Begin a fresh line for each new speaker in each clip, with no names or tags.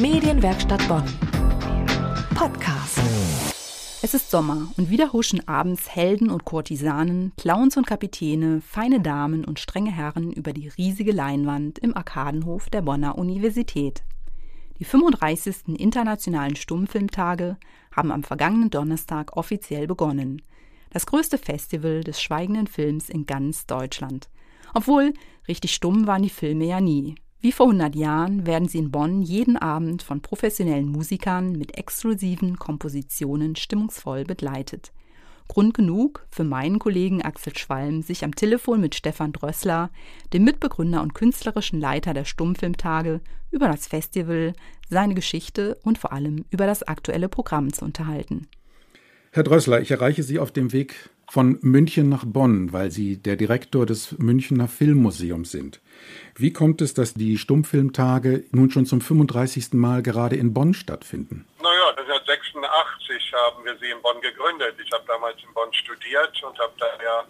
Medienwerkstatt Bonn. Podcast.
Es ist Sommer und wieder huschen abends Helden und Kurtisanen, Clowns und Kapitäne, feine Damen und strenge Herren über die riesige Leinwand im Arkadenhof der Bonner Universität. Die 35. Internationalen Stummfilmtage haben am vergangenen Donnerstag offiziell begonnen. Das größte Festival des schweigenden Films in ganz Deutschland. Obwohl, richtig stumm waren die Filme ja nie. Wie vor 100 Jahren werden sie in Bonn jeden Abend von professionellen Musikern mit exklusiven Kompositionen stimmungsvoll begleitet. Grund genug für meinen Kollegen Axel Schwalm, sich am Telefon mit Stefan Drössler, dem Mitbegründer und künstlerischen Leiter der Stummfilmtage, über das Festival, seine Geschichte und vor allem über das aktuelle Programm zu unterhalten.
Herr Drössler, ich erreiche Sie auf dem Weg von München nach Bonn, weil Sie der Direktor des Münchner Filmmuseums sind. Wie kommt es, dass die Stummfilmtage nun schon zum 35. Mal gerade in Bonn stattfinden?
Naja, 1986 haben wir sie in Bonn gegründet. Ich habe damals in Bonn studiert und habe da ja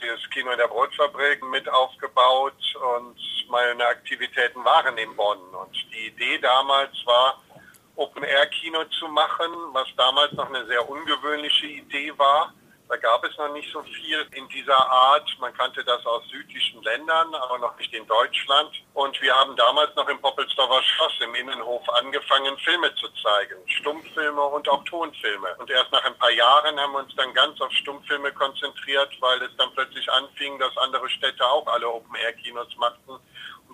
das Kino in der Brotfabrik mit aufgebaut und meine Aktivitäten waren in Bonn. Und die Idee damals war, Open-Air-Kino zu machen, was damals noch eine sehr ungewöhnliche Idee war da gab es noch nicht so viel in dieser Art. Man kannte das aus südlichen Ländern, aber noch nicht in Deutschland. Und wir haben damals noch im Poppelsdorfer Schloss im Innenhof angefangen, Filme zu zeigen. Stummfilme und auch Tonfilme. Und erst nach ein paar Jahren haben wir uns dann ganz auf Stummfilme konzentriert, weil es dann plötzlich anfing, dass andere Städte auch alle Open-Air-Kinos machten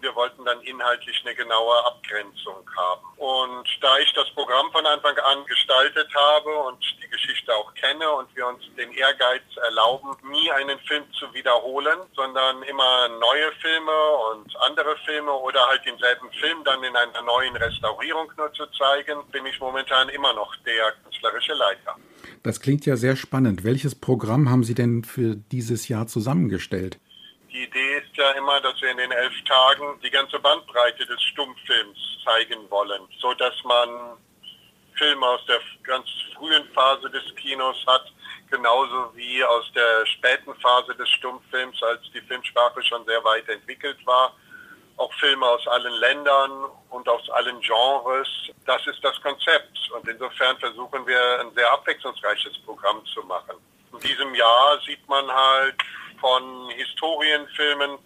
wir wollten dann inhaltlich eine genaue Abgrenzung haben. Und da ich das Programm von Anfang an gestaltet habe und die Geschichte auch kenne und wir uns den Ehrgeiz erlauben, nie einen Film zu wiederholen, sondern immer neue Filme und andere Filme oder halt denselben Film dann in einer neuen Restaurierung nur zu zeigen, bin ich momentan immer noch der künstlerische Leiter.
Das klingt ja sehr spannend. Welches Programm haben Sie denn für dieses Jahr zusammengestellt?
Die Idee ist ja immer, dass wir in den elf Tagen die ganze Bandbreite des Stummfilms zeigen wollen, so dass man Filme aus der ganz frühen Phase des Kinos hat, genauso wie aus der späten Phase des Stummfilms, als die Filmsprache schon sehr weit entwickelt war. Auch Filme aus allen Ländern und aus allen Genres. Das ist das Konzept. Und insofern versuchen wir ein sehr abwechslungsreiches Programm zu machen. In diesem Jahr sieht man halt von Historienfilmen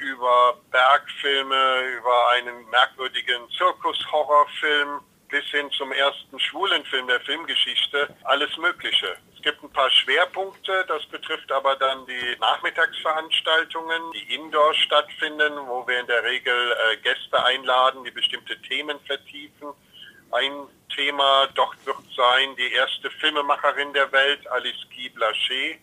über Bergfilme, über einen merkwürdigen Zirkushorrorfilm bis hin zum ersten schwulen Film der Filmgeschichte, alles Mögliche. Es gibt ein paar Schwerpunkte, das betrifft aber dann die Nachmittagsveranstaltungen, die indoor stattfinden, wo wir in der Regel äh, Gäste einladen, die bestimmte Themen vertiefen. Ein Thema dort wird sein die erste Filmemacherin der Welt, Alice Guy Blaché,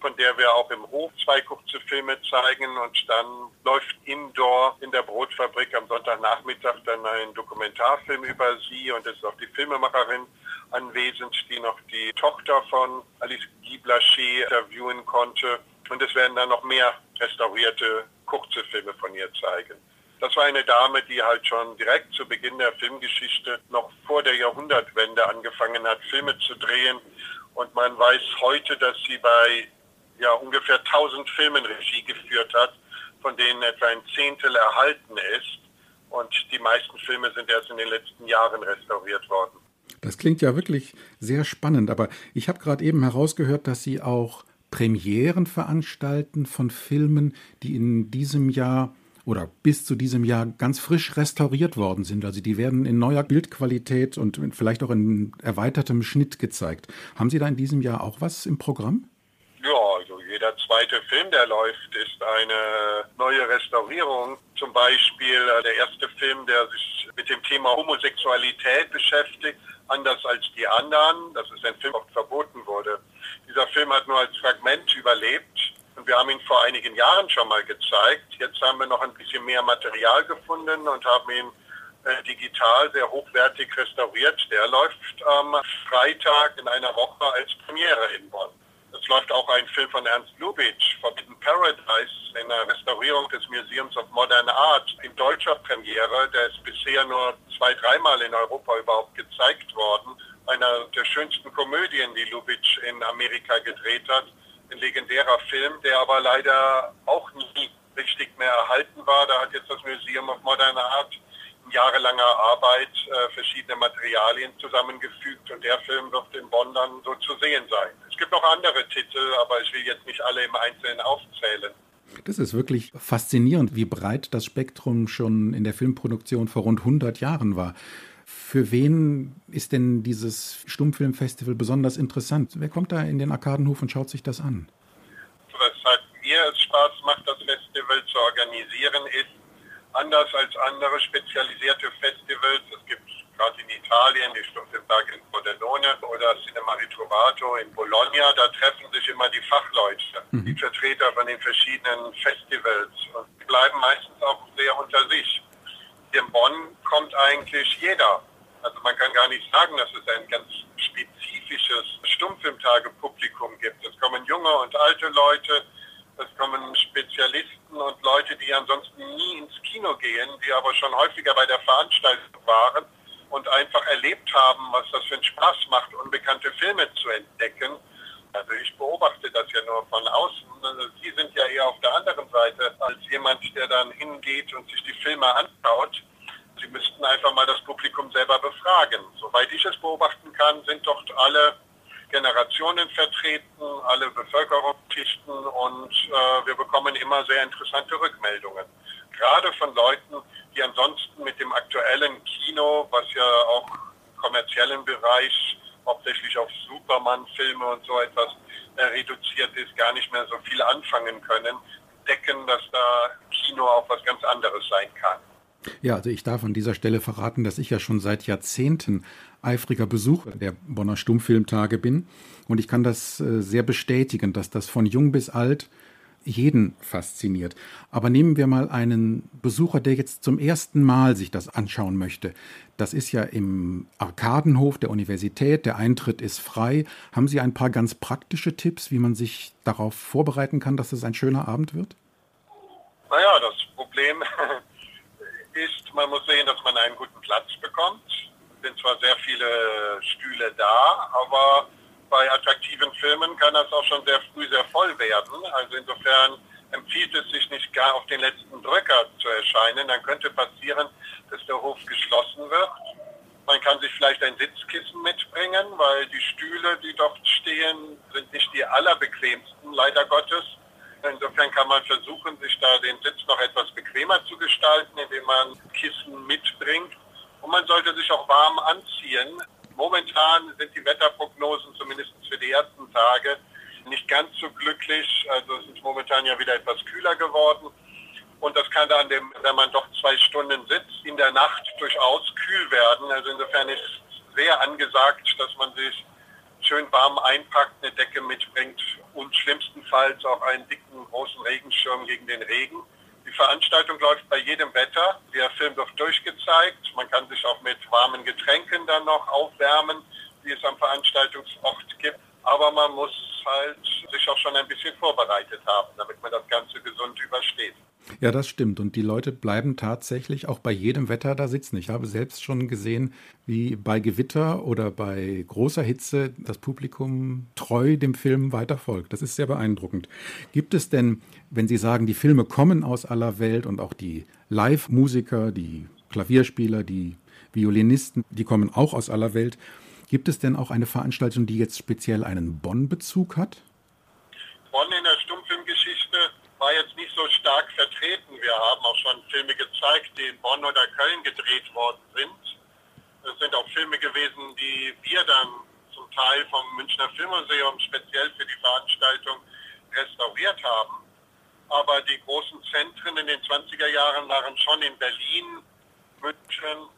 von der wir auch im Hof zwei kurze Filme zeigen und dann läuft indoor in der Brotfabrik am Sonntagnachmittag dann ein Dokumentarfilm über sie und es ist auch die Filmemacherin anwesend, die noch die Tochter von Alice Guy Blaché interviewen konnte und es werden dann noch mehr restaurierte kurze Filme von ihr zeigen. Das war eine Dame, die halt schon direkt zu Beginn der Filmgeschichte noch vor der Jahrhundertwende angefangen hat, Filme zu drehen. Und man weiß heute, dass sie bei ja ungefähr 1000 Filmen Regie geführt hat, von denen etwa ein Zehntel erhalten ist. Und die meisten Filme sind erst in den letzten Jahren restauriert worden.
Das klingt ja wirklich sehr spannend, aber ich habe gerade eben herausgehört, dass Sie auch Premieren veranstalten von Filmen, die in diesem Jahr oder bis zu diesem Jahr ganz frisch restauriert worden sind. Also die werden in neuer Bildqualität und vielleicht auch in erweitertem Schnitt gezeigt. Haben Sie da in diesem Jahr auch was im Programm?
Zweite Film, der läuft, ist eine neue Restaurierung. Zum Beispiel äh, der erste Film, der sich mit dem Thema Homosexualität beschäftigt, anders als die anderen. Das ist ein Film, der verboten wurde. Dieser Film hat nur als Fragment überlebt. Und wir haben ihn vor einigen Jahren schon mal gezeigt. Jetzt haben wir noch ein bisschen mehr Material gefunden und haben ihn äh, digital sehr hochwertig restauriert. Der läuft am Freitag in einer Woche als Premiere in Bonn. Es läuft auch ein Film von Ernst Lubitsch, Forbidden Paradise, in der Restaurierung des Museums of Modern Art in deutscher Premiere. Der ist bisher nur zwei, dreimal in Europa überhaupt gezeigt worden. Einer der schönsten Komödien, die Lubitsch in Amerika gedreht hat. Ein legendärer Film, der aber leider auch nie richtig mehr erhalten war. Da hat jetzt das Museum of Modern Art jahrelanger Arbeit äh, verschiedene Materialien zusammengefügt und der Film wird in Bonn dann so zu sehen sein. Es gibt noch andere Titel, aber ich will jetzt nicht alle im Einzelnen aufzählen.
Das ist wirklich faszinierend, wie breit das Spektrum schon in der Filmproduktion vor rund 100 Jahren war. Für wen ist denn dieses Stummfilmfestival besonders interessant? Wer kommt da in den Arkadenhof und schaut sich das an?
Weshalb mir es Spaß macht, das Festival zu organisieren, ist, anders als andere spezialisierte Festivals, es gibt gerade in Italien die Stummfilmtage in Pordenone oder Cinema Ritrovato in Bologna, da treffen sich immer die Fachleute, mhm. die Vertreter von den verschiedenen Festivals und die bleiben meistens auch sehr unter sich. In Bonn kommt eigentlich jeder. Also man kann gar nicht sagen, dass es ein ganz spezifisches Stummfilmtage-Publikum gibt. Es kommen junge und alte Leute, es kommen Spezialisten und Leute, die ansonsten nie ins Kino gehen, die aber schon häufiger bei der Veranstaltung waren und einfach erlebt haben, was das für einen Spaß macht, unbekannte Filme zu entdecken. Also ich beobachte das ja nur von außen. Sie sind ja eher auf der anderen Seite als jemand, der dann hingeht und sich die Filme anschaut. Sie müssten einfach mal das Publikum selber befragen. Soweit ich es beobachten kann, sind dort alle Generationen vertreten, alle Bevölkerungsschichten und äh, wir bekommen immer sehr interessante Rückmeldungen. Gerade von Leuten, die ansonsten mit dem aktuellen Kino, was ja auch kommerziellen Bereich hauptsächlich auf Superman-Filme und so etwas äh, reduziert ist, gar nicht mehr so viel anfangen können, decken, dass da Kino auch was ganz anderes sein kann.
Ja, also ich darf an dieser Stelle verraten, dass ich ja schon seit Jahrzehnten eifriger Besucher der Bonner Stummfilmtage bin. Und ich kann das äh, sehr bestätigen, dass das von jung bis alt jeden fasziniert. Aber nehmen wir mal einen Besucher, der jetzt zum ersten Mal sich das anschauen möchte. Das ist ja im Arkadenhof der Universität, der Eintritt ist frei. Haben Sie ein paar ganz praktische Tipps, wie man sich darauf vorbereiten kann, dass es ein schöner Abend wird?
Naja, das Problem ist, man muss sehen, dass man einen guten Platz bekommt. Es sind zwar sehr viele Stühle da, aber bei attraktiven Filmen kann das auch schon sehr früh sehr voll werden. Also insofern empfiehlt es sich nicht gar auf den letzten Drücker zu erscheinen. Dann könnte passieren, dass der Hof geschlossen wird. Man kann sich vielleicht ein Sitzkissen mitbringen, weil die Stühle, die dort stehen, sind nicht die allerbequemsten, leider Gottes. Insofern kann man versuchen, sich da den Sitz noch etwas bequemer zu gestalten, indem man Kissen mitbringt. Und man sollte sich auch warm anziehen. Momentan sind die Wetterprognosen zumindest für die ersten Tage nicht ganz so glücklich. Also es ist momentan ja wieder etwas kühler geworden. Und das kann dann, wenn man doch zwei Stunden sitzt, in der Nacht durchaus kühl werden. Also insofern ist es sehr angesagt, dass man sich schön warm einpackt, eine Decke mitbringt und schlimmstenfalls auch einen dicken, großen Regenschirm gegen den Regen. Die Veranstaltung läuft bei jedem Wetter. Der Film wird durchgezeigt. Man kann sich auch mit warmen Getränken dann noch aufwärmen, die es am Veranstaltungsort gibt. Aber man muss halt sich auch schon ein bisschen vorbereitet haben, damit man das Ganze gesund übersteht.
Ja, das stimmt. Und die Leute bleiben tatsächlich auch bei jedem Wetter da sitzen. Ich habe selbst schon gesehen, wie bei Gewitter oder bei großer Hitze das Publikum treu dem Film weiter folgt. Das ist sehr beeindruckend. Gibt es denn, wenn Sie sagen, die Filme kommen aus aller Welt und auch die Live-Musiker, die Klavierspieler, die Violinisten, die kommen auch aus aller Welt, gibt es denn auch eine Veranstaltung, die jetzt speziell einen Bonn-Bezug hat?
Bonn in der Stummfilmgeschichte war jetzt nicht so stark vertreten. Wir haben auch schon Filme gezeigt, die in Bonn oder Köln gedreht worden sind. Es sind auch Filme gewesen, die wir dann zum Teil vom Münchner Filmmuseum speziell für die Veranstaltung restauriert haben. Aber die großen Zentren in den 20er Jahren waren schon in Berlin, München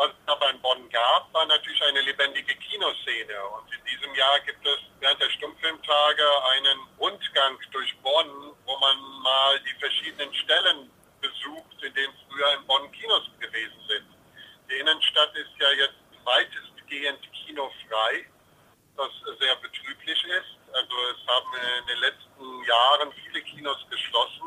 was es aber in Bonn gab, war natürlich eine lebendige Kinoszene. Und in diesem Jahr gibt es während der Stummfilmtage einen Rundgang durch Bonn, wo man mal die verschiedenen Stellen besucht, in denen früher in Bonn Kinos gewesen sind. Die Innenstadt ist ja jetzt weitestgehend kinofrei, was sehr betrüblich ist. Also es haben in den letzten Jahren viele Kinos geschlossen.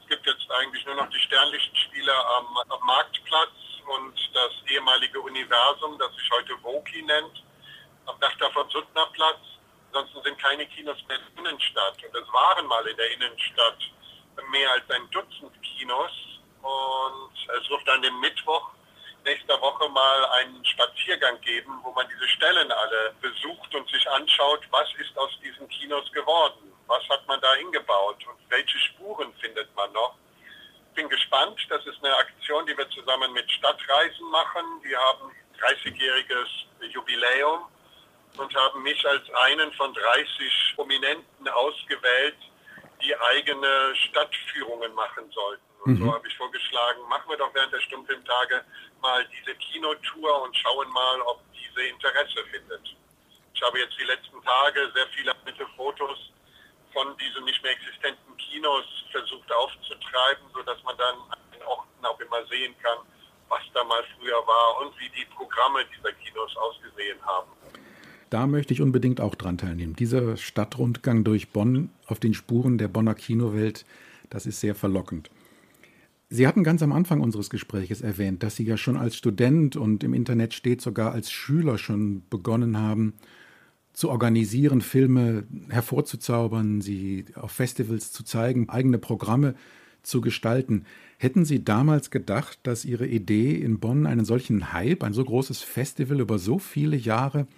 Es gibt jetzt eigentlich nur noch die Sternlichtspiele am, am Marktplatz und das ehemalige Universum, das sich heute Woki nennt, am Dachter von Suttner Platz. Ansonsten sind keine Kinos mehr in der Innenstadt. Und es waren mal in der Innenstadt mehr als ein Dutzend Kinos. und es wird an Mittwoch nächster Woche mal einen Spaziergang geben, wo man diese Stellen alle besucht und sich anschaut, was ist aus diesen Kinos geworden, was hat man da hingebaut und welche Spuren findet man noch. Ich bin gespannt, das ist eine Aktion, die wir zusammen mit Stadtreisen machen. Wir haben 30-jähriges Jubiläum und haben mich als einen von 30 Prominenten ausgewählt, die eigene Stadtführungen machen sollten. Und mhm. so habe ich vorgeschlagen, machen wir doch während der Stummfilmtage mal diese Kinotour und schauen mal, ob diese Interesse findet. Ich habe jetzt die letzten Tage sehr viele alte Fotos von diesen nicht mehr existenten Kinos versucht aufzutreiben, sodass man dann an den Orten auch immer sehen kann, was da mal früher war und wie die Programme dieser Kinos ausgesehen haben.
Da möchte ich unbedingt auch dran teilnehmen. Dieser Stadtrundgang durch Bonn auf den Spuren der Bonner Kinowelt, das ist sehr verlockend. Sie hatten ganz am Anfang unseres Gespräches erwähnt, dass Sie ja schon als Student und im Internet steht sogar als Schüler schon begonnen haben, zu organisieren, Filme hervorzuzaubern, sie auf Festivals zu zeigen, eigene Programme zu gestalten. Hätten Sie damals gedacht, dass Ihre Idee in Bonn einen solchen Hype, ein so großes Festival über so viele Jahre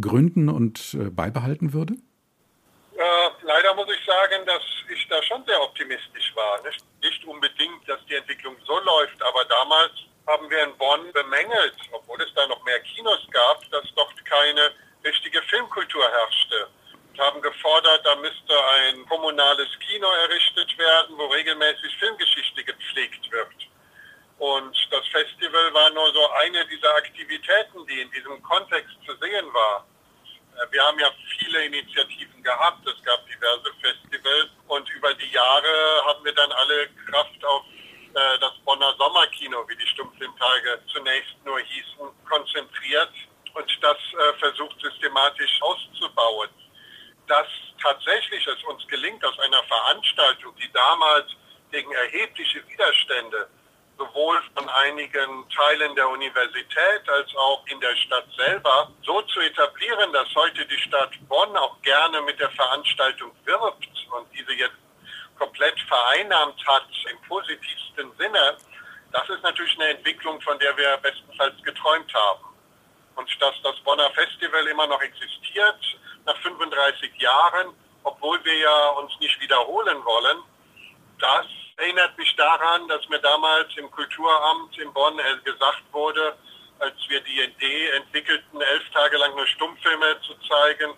gründen und äh, beibehalten würde?
Äh, leider muss ich sagen, dass ich da schon sehr optimistisch war. Nicht, nicht unbedingt, dass die Entwicklung so läuft, aber damals haben wir in Bonn bemängelt, obwohl es da noch mehr Kinos gab, dass dort keine richtige Filmkultur herrschte. Und haben gefordert, da müsste ein kommunales Kino errichtet werden, wo regelmäßig Filmgeschichte gepflegt wird. Und das Festival war nur so eine dieser Aktivitäten, die in diesem Kontext zu sehen war. Äh, wir haben ja viele Initiativen gehabt, es gab diverse Festivals und über die Jahre haben wir dann alle Kraft auf äh, das Bonner Sommerkino, wie die Stummfilmtage zunächst hießen, konzentriert und das äh, versucht systematisch auszubauen. Dass tatsächlich es uns gelingt, aus einer Veranstaltung, die damals gegen erhebliche Widerstände sowohl von einigen Teilen der Universität als auch in der Stadt selber so zu etablieren, dass heute die Stadt Bonn auch gerne mit der Veranstaltung wirbt und diese jetzt komplett vereinnahmt hat im positivsten Sinne, das ist natürlich eine Entwicklung, von der wir bestenfalls geträumt haben. Und dass das Bonner Festival immer noch existiert, nach 35 Jahren, obwohl wir ja uns nicht wiederholen wollen, das erinnert mich daran, dass mir damals im Kulturamt in Bonn gesagt wurde, als wir die Idee entwickelten, elf Tage lang nur Stummfilme zu zeigen,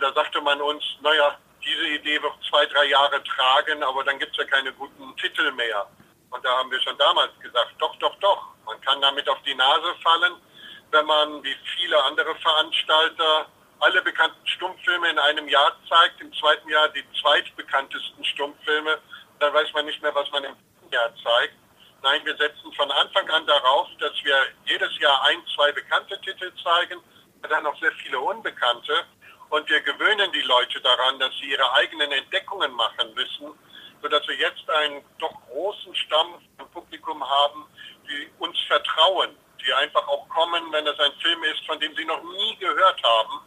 da sagte man uns, naja, diese Idee wird zwei, drei Jahre tragen, aber dann gibt es ja keine guten Titel mehr. Und da haben wir schon damals gesagt, doch, doch, doch, man kann damit auf die Nase fallen, wenn man wie viele andere Veranstalter alle bekannten Stummfilme in einem Jahr zeigt, im zweiten Jahr die zweitbekanntesten Stummfilme dann weiß man nicht mehr, was man im Jahr zeigt. Nein, wir setzen von Anfang an darauf, dass wir jedes Jahr ein, zwei bekannte Titel zeigen, dann noch sehr viele unbekannte. Und wir gewöhnen die Leute daran, dass sie ihre eigenen Entdeckungen machen müssen, sodass wir jetzt einen doch großen Stamm von Publikum haben, die uns vertrauen, die einfach auch kommen, wenn es ein Film ist, von dem sie noch nie gehört haben.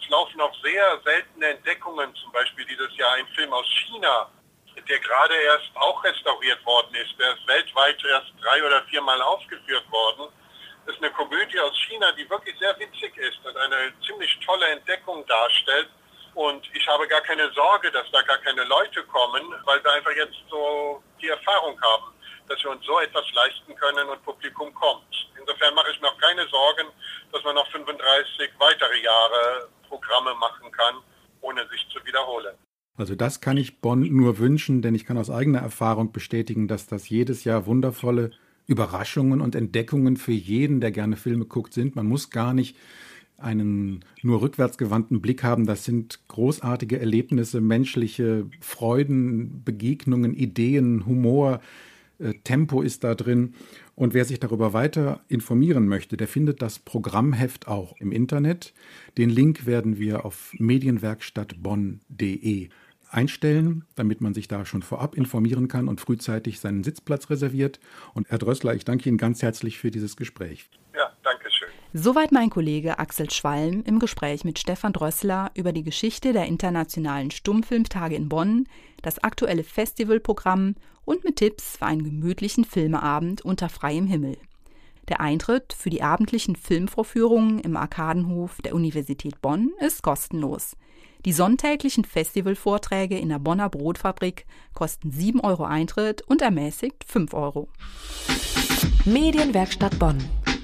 Es laufen auch sehr seltene Entdeckungen, zum Beispiel dieses Jahr ein Film aus China, der gerade erst auch restauriert worden ist. Der ist weltweit erst drei oder viermal aufgeführt worden. Das ist eine Komödie aus China, die wirklich sehr witzig ist und eine ziemlich tolle Entdeckung darstellt. Und ich habe gar keine Sorge, dass da gar keine Leute kommen, weil wir einfach jetzt so die Erfahrung haben, dass wir uns so etwas leisten können und Publikum kommt. Insofern mache ich mir auch keine Sorgen, dass man noch 35 weitere Jahre Programme machen kann, ohne sich zu wiederholen.
Also das kann ich Bonn nur wünschen, denn ich kann aus eigener Erfahrung bestätigen, dass das jedes Jahr wundervolle Überraschungen und Entdeckungen für jeden, der gerne Filme guckt, sind. Man muss gar nicht einen nur rückwärtsgewandten Blick haben. Das sind großartige Erlebnisse, menschliche Freuden, Begegnungen, Ideen, Humor, äh, Tempo ist da drin. Und wer sich darüber weiter informieren möchte, der findet das Programmheft auch im Internet. Den Link werden wir auf medienwerkstattbonn.de einstellen, damit man sich da schon vorab informieren kann und frühzeitig seinen Sitzplatz reserviert. Und Herr Drössler, ich danke Ihnen ganz herzlich für dieses Gespräch.
Ja, danke.
Soweit mein Kollege Axel Schwalm im Gespräch mit Stefan Drössler über die Geschichte der internationalen Stummfilmtage in Bonn, das aktuelle Festivalprogramm und mit Tipps für einen gemütlichen Filmeabend unter freiem Himmel. Der Eintritt für die abendlichen Filmvorführungen im Arkadenhof der Universität Bonn ist kostenlos. Die sonntäglichen Festivalvorträge in der Bonner Brotfabrik kosten 7 Euro Eintritt und ermäßigt 5 Euro.
Medienwerkstatt Bonn.